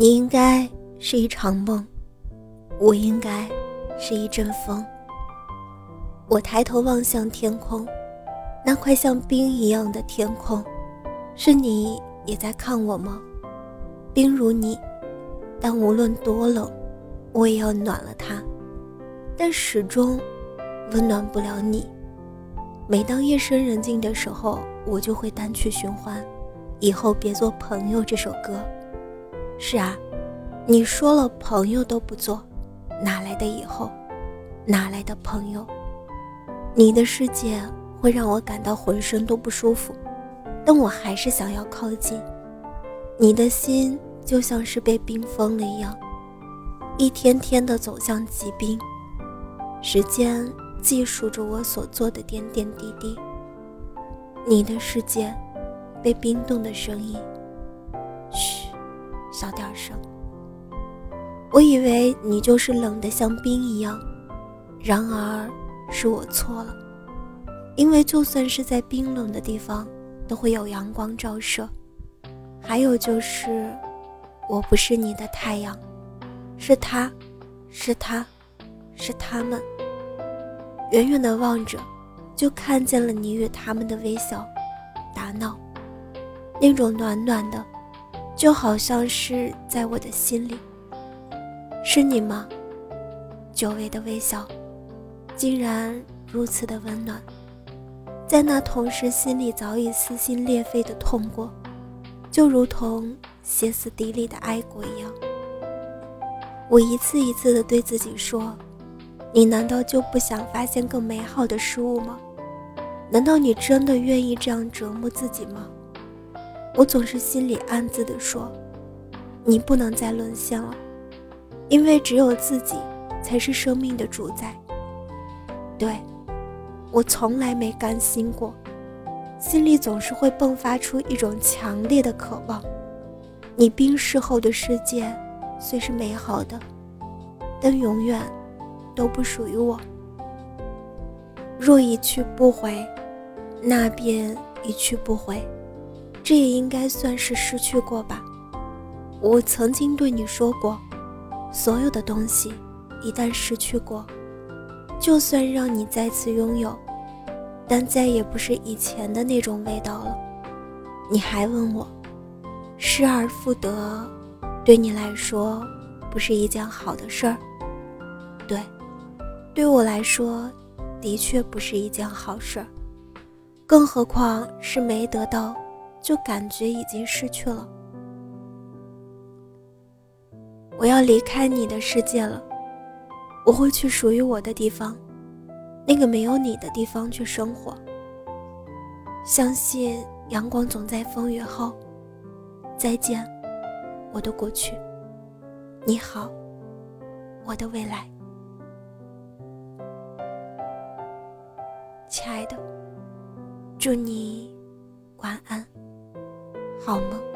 你应该是一场梦，我应该是一阵风。我抬头望向天空，那块像冰一样的天空，是你也在看我吗？冰如你，但无论多冷，我也要暖了它，但始终温暖不了你。每当夜深人静的时候，我就会单曲循环《以后别做朋友》这首歌。是啊，你说了朋友都不做，哪来的以后？哪来的朋友？你的世界会让我感到浑身都不舒服，但我还是想要靠近。你的心就像是被冰封了一样，一天天的走向极冰。时间记述着我所做的点点滴滴。你的世界，被冰冻的声音。小点声。我以为你就是冷的像冰一样，然而是我错了。因为就算是在冰冷的地方，都会有阳光照射。还有就是，我不是你的太阳，是他，是他，是他们。远远的望着，就看见了你与他们的微笑、打闹，那种暖暖的。就好像是在我的心里，是你吗？久违的微笑，竟然如此的温暖。在那同时，心里早已撕心裂肺的痛过，就如同歇斯底里的爱过一样。我一次一次的对自己说：“你难道就不想发现更美好的事物吗？难道你真的愿意这样折磨自己吗？”我总是心里暗自的说：“你不能再沦陷了，因为只有自己才是生命的主宰。”对，我从来没甘心过，心里总是会迸发出一种强烈的渴望。你冰释后的世界虽是美好的，但永远都不属于我。若一去不回，那便一去不回。这也应该算是失去过吧。我曾经对你说过，所有的东西一旦失去过，就算让你再次拥有，但再也不是以前的那种味道了。你还问我，失而复得，对你来说不是一件好的事儿？对，对我来说，的确不是一件好事儿。更何况是没得到。就感觉已经失去了。我要离开你的世界了，我会去属于我的地方，那个没有你的地方去生活。相信阳光总在风雨后。再见，我的过去。你好，我的未来。亲爱的，祝你晚安。好吗？